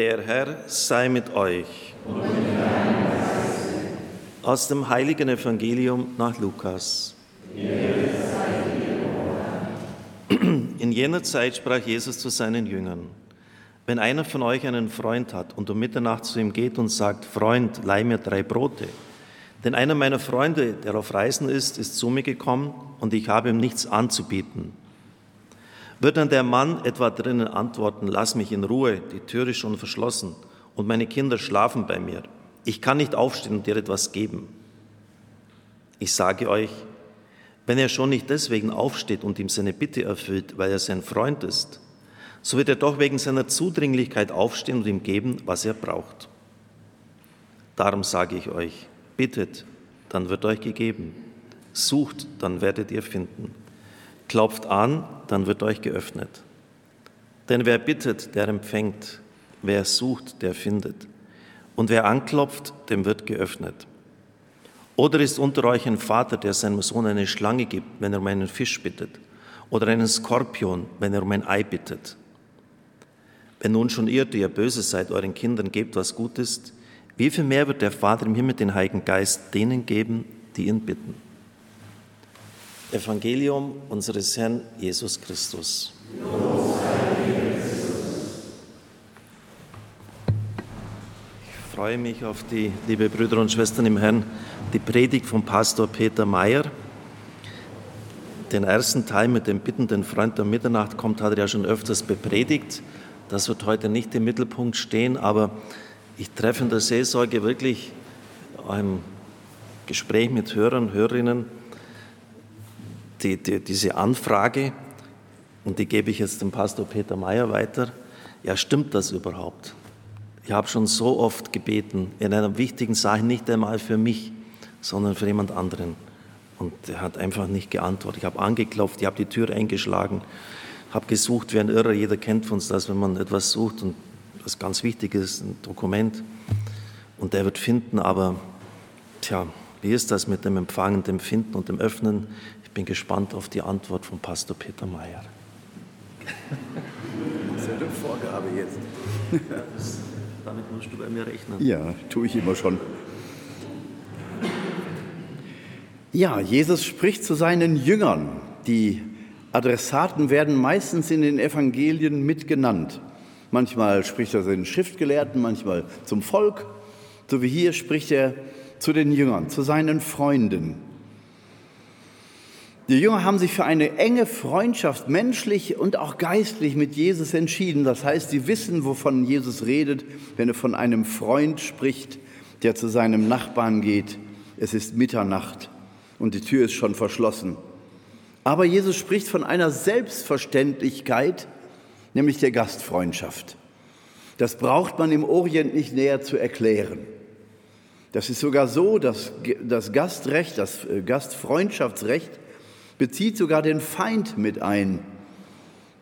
Der Herr sei mit euch. Aus dem heiligen Evangelium nach Lukas. In jener Zeit sprach Jesus zu seinen Jüngern, wenn einer von euch einen Freund hat und um Mitternacht zu ihm geht und sagt, Freund, leih mir drei Brote, denn einer meiner Freunde, der auf Reisen ist, ist zu mir gekommen und ich habe ihm nichts anzubieten. Wird dann der Mann etwa drinnen antworten, lass mich in Ruhe, die Tür ist schon verschlossen und meine Kinder schlafen bei mir. Ich kann nicht aufstehen und dir etwas geben. Ich sage euch, wenn er schon nicht deswegen aufsteht und ihm seine Bitte erfüllt, weil er sein Freund ist, so wird er doch wegen seiner Zudringlichkeit aufstehen und ihm geben, was er braucht. Darum sage ich euch, bittet, dann wird euch gegeben. Sucht, dann werdet ihr finden. Klopft an, dann wird euch geöffnet. Denn wer bittet, der empfängt. Wer sucht, der findet. Und wer anklopft, dem wird geöffnet. Oder ist unter euch ein Vater, der seinem Sohn eine Schlange gibt, wenn er um einen Fisch bittet? Oder einen Skorpion, wenn er um ein Ei bittet? Wenn nun schon ihr, die ihr böse seid, euren Kindern gebt, was gut ist, wie viel mehr wird der Vater im Himmel den Heiligen Geist denen geben, die ihn bitten? Evangelium unseres Herrn Jesus Christus. Ich freue mich auf die, liebe Brüder und Schwestern im Herrn, die Predigt von Pastor Peter Mayer. Den ersten Teil mit dem bittenden Freund der Mitternacht kommt, hat er ja schon öfters bepredigt. Das wird heute nicht im Mittelpunkt stehen, aber ich treffe in der Seelsorge wirklich im Gespräch mit Hörern Hörerinnen die, die, diese Anfrage, und die gebe ich jetzt dem Pastor Peter Mayer weiter. Ja, stimmt das überhaupt? Ich habe schon so oft gebeten, in einer wichtigen Sache, nicht einmal für mich, sondern für jemand anderen. Und er hat einfach nicht geantwortet. Ich habe angeklopft, ich habe die Tür eingeschlagen, habe gesucht wie ein Irrer. Jeder kennt von uns das, wenn man etwas sucht und was ganz wichtig ist, ein Dokument. Und der wird finden, aber tja, wie ist das mit dem Empfangen, dem Finden und dem Öffnen? Ich bin gespannt auf die Antwort von Pastor Peter Mayer. Das ist ja eine Vorgabe jetzt. Damit musst du bei mir rechnen. Ja, tue ich immer schon. Ja, Jesus spricht zu seinen Jüngern. Die Adressaten werden meistens in den Evangelien mitgenannt. Manchmal spricht er zu den Schriftgelehrten, manchmal zum Volk. So wie hier spricht er zu den Jüngern, zu seinen Freunden. Die Jünger haben sich für eine enge Freundschaft, menschlich und auch geistlich, mit Jesus entschieden. Das heißt, sie wissen, wovon Jesus redet, wenn er von einem Freund spricht, der zu seinem Nachbarn geht. Es ist Mitternacht und die Tür ist schon verschlossen. Aber Jesus spricht von einer Selbstverständlichkeit, nämlich der Gastfreundschaft. Das braucht man im Orient nicht näher zu erklären. Das ist sogar so, dass das Gastrecht, das äh, Gastfreundschaftsrecht bezieht sogar den Feind mit ein.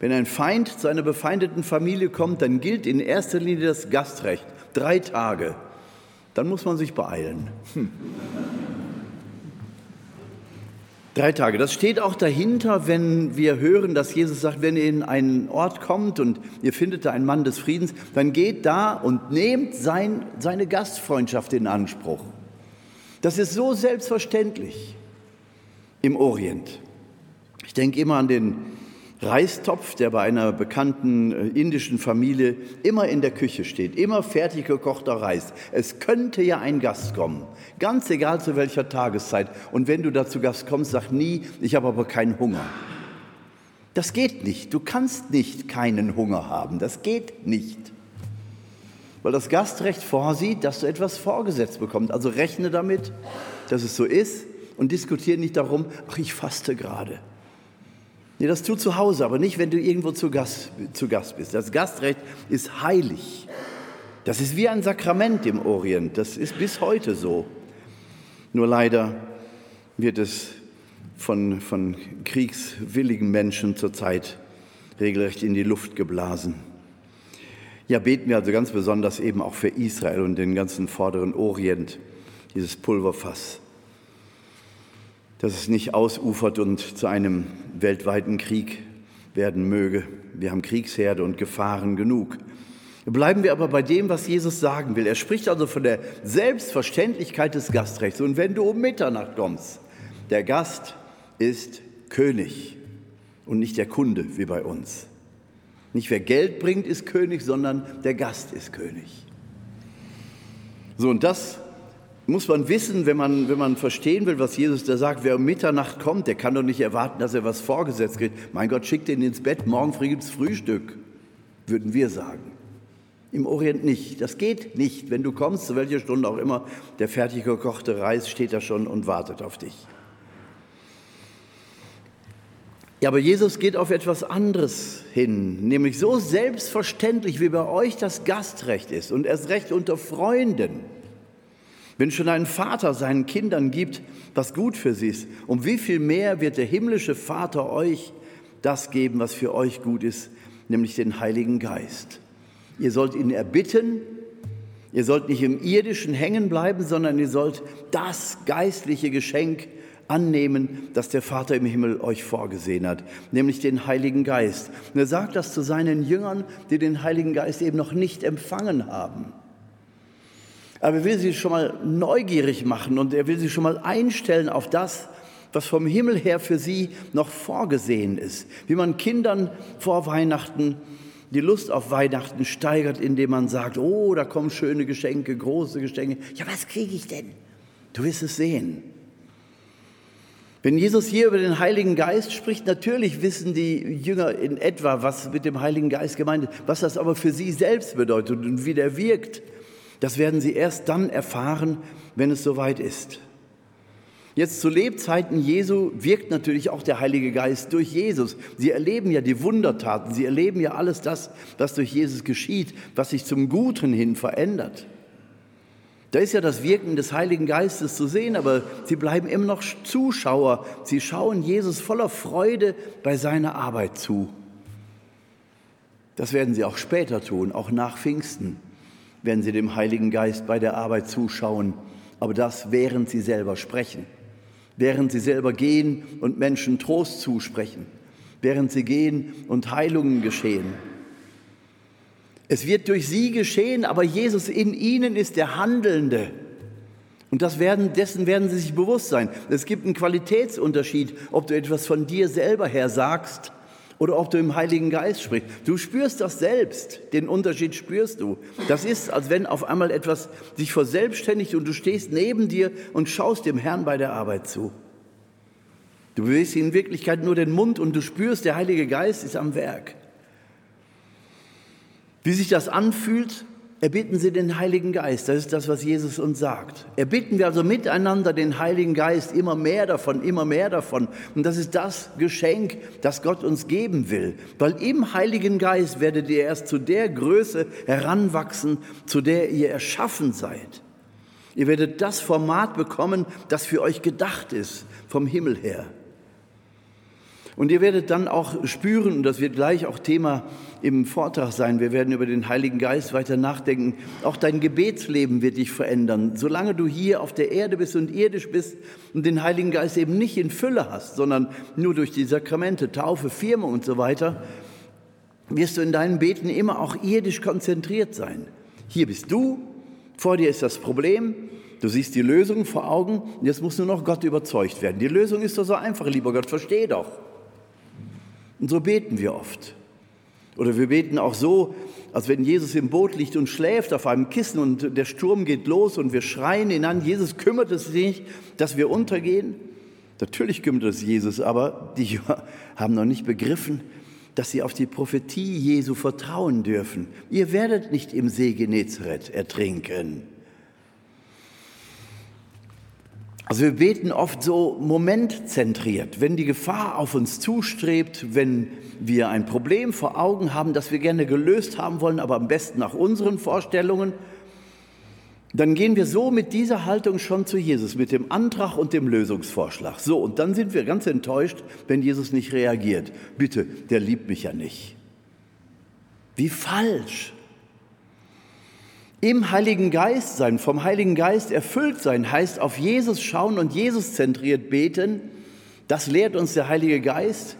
Wenn ein Feind zu einer befeindeten Familie kommt, dann gilt in erster Linie das Gastrecht. Drei Tage. Dann muss man sich beeilen. Hm. Drei Tage. Das steht auch dahinter, wenn wir hören, dass Jesus sagt, wenn ihr in einen Ort kommt und ihr findet da einen Mann des Friedens, dann geht da und nehmt sein, seine Gastfreundschaft in Anspruch. Das ist so selbstverständlich im Orient. Ich denke immer an den Reistopf, der bei einer bekannten äh, indischen Familie immer in der Küche steht, immer fertig gekochter Reis. Es könnte ja ein Gast kommen, ganz egal zu welcher Tageszeit. Und wenn du da zu Gast kommst, sag nie, ich habe aber keinen Hunger. Das geht nicht. Du kannst nicht keinen Hunger haben. Das geht nicht. Weil das Gastrecht vorsieht, dass du etwas vorgesetzt bekommst. Also rechne damit, dass es so ist und diskutiere nicht darum, ach, ich faste gerade. Nee, das tut zu Hause, aber nicht, wenn du irgendwo zu Gast, zu Gast bist. Das Gastrecht ist heilig. Das ist wie ein Sakrament im Orient. Das ist bis heute so. Nur leider wird es von, von kriegswilligen Menschen zurzeit regelrecht in die Luft geblasen. Ja, beten wir also ganz besonders eben auch für Israel und den ganzen vorderen Orient, dieses Pulverfass dass es nicht ausufert und zu einem weltweiten Krieg werden möge. Wir haben Kriegsherde und Gefahren genug. Bleiben wir aber bei dem, was Jesus sagen will. Er spricht also von der Selbstverständlichkeit des Gastrechts. Und wenn du um Mitternacht kommst, der Gast ist König und nicht der Kunde wie bei uns. Nicht wer Geld bringt, ist König, sondern der Gast ist König. So, und das muss man wissen, wenn man, wenn man verstehen will, was Jesus da sagt. Wer um Mitternacht kommt, der kann doch nicht erwarten, dass er was vorgesetzt kriegt. Mein Gott, schickt ihn ins Bett, morgen früh gibt's Frühstück, würden wir sagen. Im Orient nicht. Das geht nicht. Wenn du kommst, zu welcher Stunde auch immer, der fertig gekochte Reis steht da schon und wartet auf dich. Ja, aber Jesus geht auf etwas anderes hin, nämlich so selbstverständlich, wie bei euch das Gastrecht ist und erst recht unter Freunden wenn schon ein Vater seinen Kindern gibt, was gut für sie ist, um wie viel mehr wird der himmlische Vater euch das geben, was für euch gut ist, nämlich den Heiligen Geist. Ihr sollt ihn erbitten, ihr sollt nicht im irdischen hängen bleiben, sondern ihr sollt das geistliche Geschenk annehmen, das der Vater im Himmel euch vorgesehen hat, nämlich den Heiligen Geist. Und er sagt das zu seinen Jüngern, die den Heiligen Geist eben noch nicht empfangen haben. Aber er will sie schon mal neugierig machen und er will sie schon mal einstellen auf das, was vom Himmel her für sie noch vorgesehen ist. Wie man Kindern vor Weihnachten die Lust auf Weihnachten steigert, indem man sagt, oh, da kommen schöne Geschenke, große Geschenke. Ja, was kriege ich denn? Du wirst es sehen. Wenn Jesus hier über den Heiligen Geist spricht, natürlich wissen die Jünger in etwa, was mit dem Heiligen Geist gemeint ist, was das aber für sie selbst bedeutet und wie der wirkt. Das werden sie erst dann erfahren, wenn es soweit ist. Jetzt zu Lebzeiten Jesu wirkt natürlich auch der Heilige Geist durch Jesus. Sie erleben ja die Wundertaten, sie erleben ja alles das, was durch Jesus geschieht, was sich zum Guten hin verändert. Da ist ja das Wirken des Heiligen Geistes zu sehen, aber sie bleiben immer noch Zuschauer. Sie schauen Jesus voller Freude bei seiner Arbeit zu. Das werden sie auch später tun, auch nach Pfingsten wenn sie dem Heiligen Geist bei der Arbeit zuschauen, aber das während sie selber sprechen, während sie selber gehen und Menschen Trost zusprechen, während sie gehen und Heilungen geschehen. Es wird durch sie geschehen, aber Jesus in ihnen ist der Handelnde. Und das werden, dessen werden sie sich bewusst sein. Es gibt einen Qualitätsunterschied, ob du etwas von dir selber her sagst oder ob du im Heiligen Geist sprichst. Du spürst das selbst, den Unterschied spürst du. Das ist, als wenn auf einmal etwas sich verselbstständigt und du stehst neben dir und schaust dem Herrn bei der Arbeit zu. Du bewegst in Wirklichkeit nur den Mund und du spürst, der Heilige Geist ist am Werk. Wie sich das anfühlt, Erbitten Sie den Heiligen Geist. Das ist das, was Jesus uns sagt. Erbitten wir also miteinander den Heiligen Geist immer mehr davon, immer mehr davon. Und das ist das Geschenk, das Gott uns geben will. Weil im Heiligen Geist werdet ihr erst zu der Größe heranwachsen, zu der ihr erschaffen seid. Ihr werdet das Format bekommen, das für euch gedacht ist, vom Himmel her. Und ihr werdet dann auch spüren, und das wird gleich auch Thema im Vortrag sein, wir werden über den Heiligen Geist weiter nachdenken, auch dein Gebetsleben wird dich verändern. Solange du hier auf der Erde bist und irdisch bist und den Heiligen Geist eben nicht in Fülle hast, sondern nur durch die Sakramente, Taufe, Firmung und so weiter, wirst du in deinen Beten immer auch irdisch konzentriert sein. Hier bist du, vor dir ist das Problem, du siehst die Lösung vor Augen jetzt muss nur noch Gott überzeugt werden. Die Lösung ist doch so einfach, lieber Gott, versteh doch. Und so beten wir oft. Oder wir beten auch so, als wenn Jesus im Boot liegt und schläft auf einem Kissen und der Sturm geht los und wir schreien ihn an. Jesus kümmert es sich nicht, dass wir untergehen. Natürlich kümmert es Jesus, aber die haben noch nicht begriffen, dass sie auf die Prophetie Jesu vertrauen dürfen. Ihr werdet nicht im See Genezareth ertrinken. Also wir beten oft so momentzentriert, wenn die Gefahr auf uns zustrebt, wenn wir ein Problem vor Augen haben, das wir gerne gelöst haben wollen, aber am besten nach unseren Vorstellungen, dann gehen wir so mit dieser Haltung schon zu Jesus, mit dem Antrag und dem Lösungsvorschlag. So, und dann sind wir ganz enttäuscht, wenn Jesus nicht reagiert. Bitte, der liebt mich ja nicht. Wie falsch. Im Heiligen Geist sein, vom Heiligen Geist erfüllt sein, heißt auf Jesus schauen und Jesus zentriert beten. Das lehrt uns der Heilige Geist.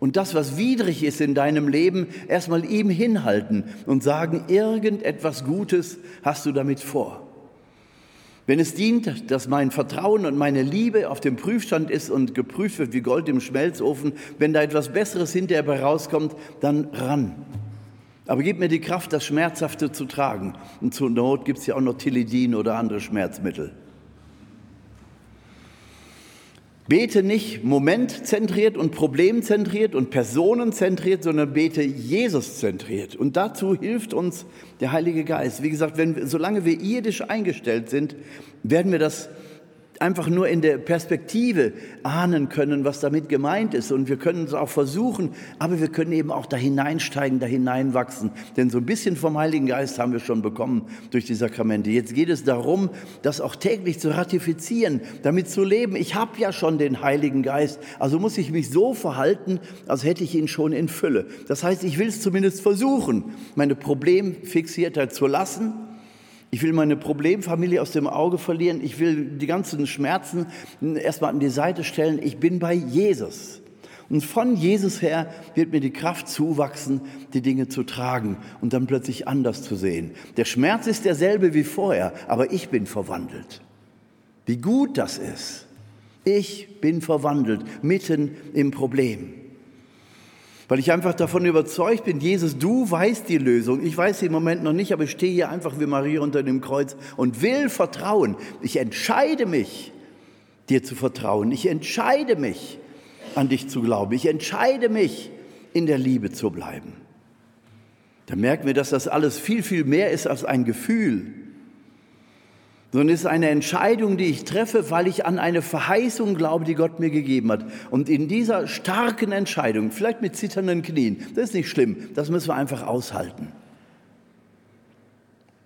Und das, was widrig ist in deinem Leben, erstmal ihm hinhalten und sagen, irgendetwas Gutes hast du damit vor. Wenn es dient, dass mein Vertrauen und meine Liebe auf dem Prüfstand ist und geprüft wird wie Gold im Schmelzofen, wenn da etwas Besseres hinterher rauskommt, dann ran. Aber gib mir die Kraft, das Schmerzhafte zu tragen. Und zur Not gibt es ja auch noch Tilidin oder andere Schmerzmittel. Bete nicht momentzentriert und problemzentriert und personenzentriert, sondern bete Jesus-zentriert. Und dazu hilft uns der Heilige Geist. Wie gesagt, wenn, solange wir irdisch eingestellt sind, werden wir das einfach nur in der Perspektive ahnen können, was damit gemeint ist. Und wir können es auch versuchen, aber wir können eben auch da hineinsteigen, da hineinwachsen. Denn so ein bisschen vom Heiligen Geist haben wir schon bekommen durch die Sakramente. Jetzt geht es darum, das auch täglich zu ratifizieren, damit zu leben. Ich habe ja schon den Heiligen Geist, also muss ich mich so verhalten, als hätte ich ihn schon in Fülle. Das heißt, ich will es zumindest versuchen, meine Problemfixiertheit zu lassen ich will meine Problemfamilie aus dem Auge verlieren. Ich will die ganzen Schmerzen erstmal an die Seite stellen. Ich bin bei Jesus. Und von Jesus her wird mir die Kraft zuwachsen, die Dinge zu tragen und dann plötzlich anders zu sehen. Der Schmerz ist derselbe wie vorher, aber ich bin verwandelt. Wie gut das ist. Ich bin verwandelt mitten im Problem weil ich einfach davon überzeugt bin, Jesus, du weißt die Lösung. Ich weiß sie im Moment noch nicht, aber ich stehe hier einfach wie Maria unter dem Kreuz und will vertrauen. Ich entscheide mich, dir zu vertrauen. Ich entscheide mich, an dich zu glauben. Ich entscheide mich, in der Liebe zu bleiben. Da merken wir, dass das alles viel, viel mehr ist als ein Gefühl, sondern es ist eine Entscheidung, die ich treffe, weil ich an eine Verheißung glaube, die Gott mir gegeben hat. Und in dieser starken Entscheidung, vielleicht mit zitternden Knien, das ist nicht schlimm, das müssen wir einfach aushalten.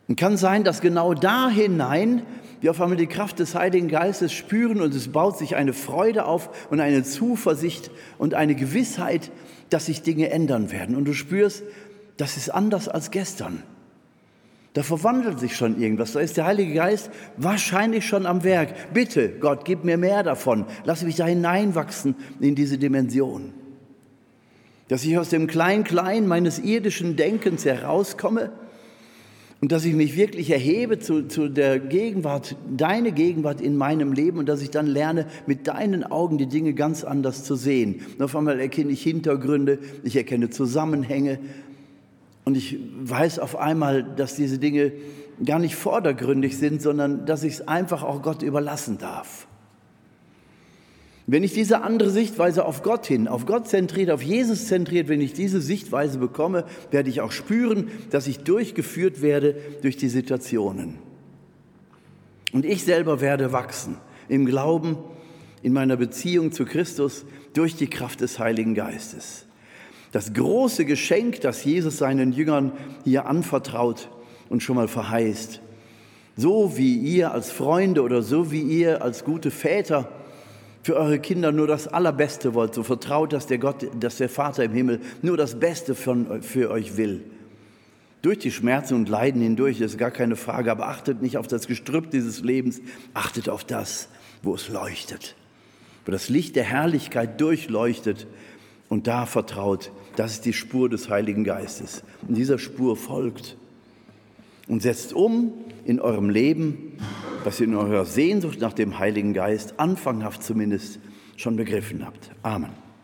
Und kann sein, dass genau da hinein wir auf einmal die Kraft des Heiligen Geistes spüren und es baut sich eine Freude auf und eine Zuversicht und eine Gewissheit, dass sich Dinge ändern werden. Und du spürst, das ist anders als gestern. Da verwandelt sich schon irgendwas. Da ist der Heilige Geist wahrscheinlich schon am Werk. Bitte, Gott, gib mir mehr davon. Lass mich da hineinwachsen in diese Dimension. Dass ich aus dem Klein-Klein meines irdischen Denkens herauskomme und dass ich mich wirklich erhebe zu, zu der Gegenwart, deine Gegenwart in meinem Leben und dass ich dann lerne, mit deinen Augen die Dinge ganz anders zu sehen. Und auf einmal erkenne ich Hintergründe, ich erkenne Zusammenhänge und ich weiß auf einmal, dass diese Dinge gar nicht vordergründig sind, sondern dass ich es einfach auch Gott überlassen darf. Wenn ich diese andere Sichtweise auf Gott hin, auf Gott zentriert, auf Jesus zentriert, wenn ich diese Sichtweise bekomme, werde ich auch spüren, dass ich durchgeführt werde durch die Situationen. Und ich selber werde wachsen im Glauben, in meiner Beziehung zu Christus durch die Kraft des Heiligen Geistes das große Geschenk, das Jesus seinen Jüngern hier anvertraut und schon mal verheißt. So wie ihr als Freunde oder so wie ihr als gute Väter für eure Kinder nur das Allerbeste wollt, so vertraut, dass der Gott, dass der Vater im Himmel nur das Beste von, für euch will. Durch die Schmerzen und Leiden hindurch ist gar keine Frage, aber achtet nicht auf das Gestrüpp dieses Lebens, achtet auf das, wo es leuchtet, wo das Licht der Herrlichkeit durchleuchtet und da vertraut, das ist die Spur des Heiligen Geistes. Und dieser Spur folgt und setzt um in eurem Leben, was ihr in eurer Sehnsucht nach dem Heiligen Geist anfanghaft zumindest schon begriffen habt. Amen.